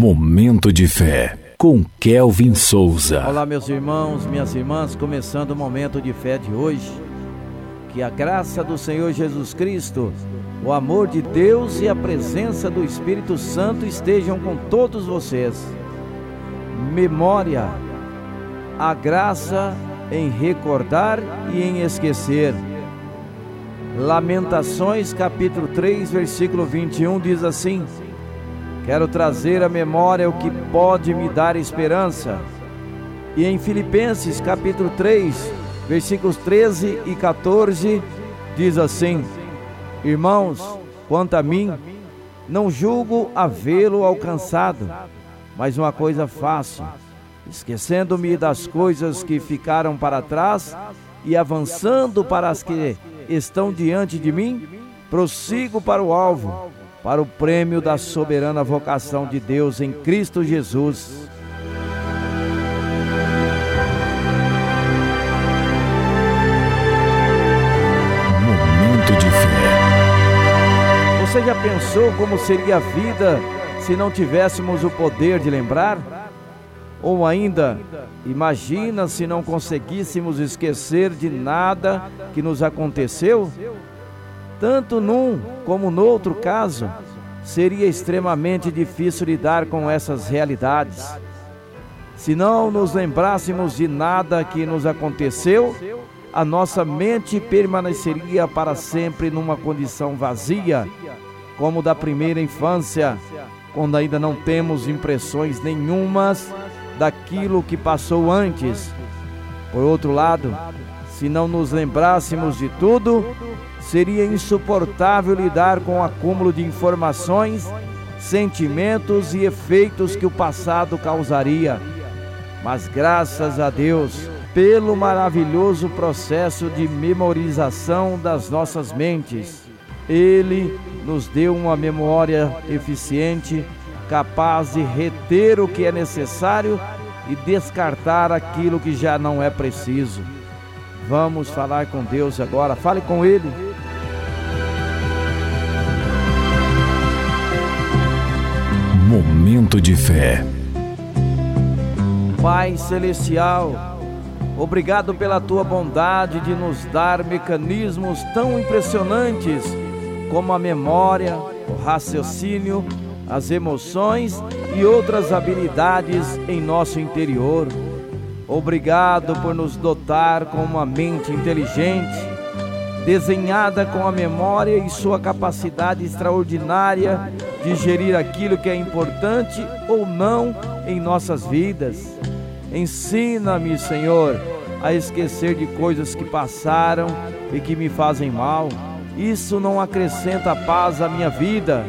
Momento de fé com Kelvin Souza. Olá, meus irmãos, minhas irmãs, começando o momento de fé de hoje. Que a graça do Senhor Jesus Cristo, o amor de Deus e a presença do Espírito Santo estejam com todos vocês. Memória, a graça em recordar e em esquecer. Lamentações, capítulo 3, versículo 21 diz assim: Quero trazer à memória o que pode me dar esperança. E em Filipenses, capítulo 3, versículos 13 e 14, diz assim: Irmãos, quanto a mim, não julgo havê-lo alcançado, mas uma coisa faço, esquecendo-me das coisas que ficaram para trás e avançando para as que estão diante de mim, prossigo para o alvo, para o prêmio da soberana vocação de Deus em Cristo Jesus. Momento de fé. Você já pensou como seria a vida se não tivéssemos o poder de lembrar? Ou ainda, imagina se não conseguíssemos esquecer de nada que nos aconteceu? Tanto num como no outro caso, seria extremamente difícil lidar com essas realidades. Se não nos lembrássemos de nada que nos aconteceu, a nossa mente permaneceria para sempre numa condição vazia, como da primeira infância, quando ainda não temos impressões nenhumas daquilo que passou antes. Por outro lado, se não nos lembrássemos de tudo, seria insuportável lidar com o acúmulo de informações, sentimentos e efeitos que o passado causaria. Mas graças a Deus, pelo maravilhoso processo de memorização das nossas mentes, Ele nos deu uma memória eficiente capaz de reter o que é necessário e descartar aquilo que já não é preciso. Vamos falar com Deus agora, fale com Ele. Momento de fé. Pai Celestial, obrigado pela tua bondade de nos dar mecanismos tão impressionantes como a memória, o raciocínio, as emoções e outras habilidades em nosso interior. Obrigado por nos dotar com uma mente inteligente, desenhada com a memória e sua capacidade extraordinária de gerir aquilo que é importante ou não em nossas vidas. Ensina-me, Senhor, a esquecer de coisas que passaram e que me fazem mal. Isso não acrescenta paz à minha vida.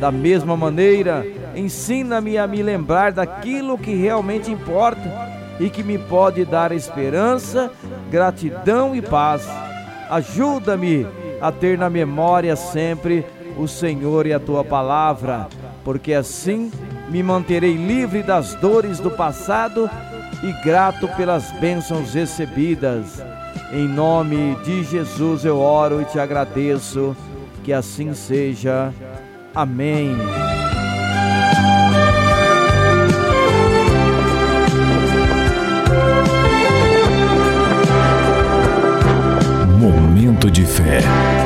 Da mesma maneira, ensina-me a me lembrar daquilo que realmente importa e que me pode dar esperança, gratidão e paz. Ajuda-me a ter na memória sempre o Senhor e a tua palavra, porque assim me manterei livre das dores do passado e grato pelas bênçãos recebidas. Em nome de Jesus eu oro e te agradeço, que assim seja. Amém. Momento de fé.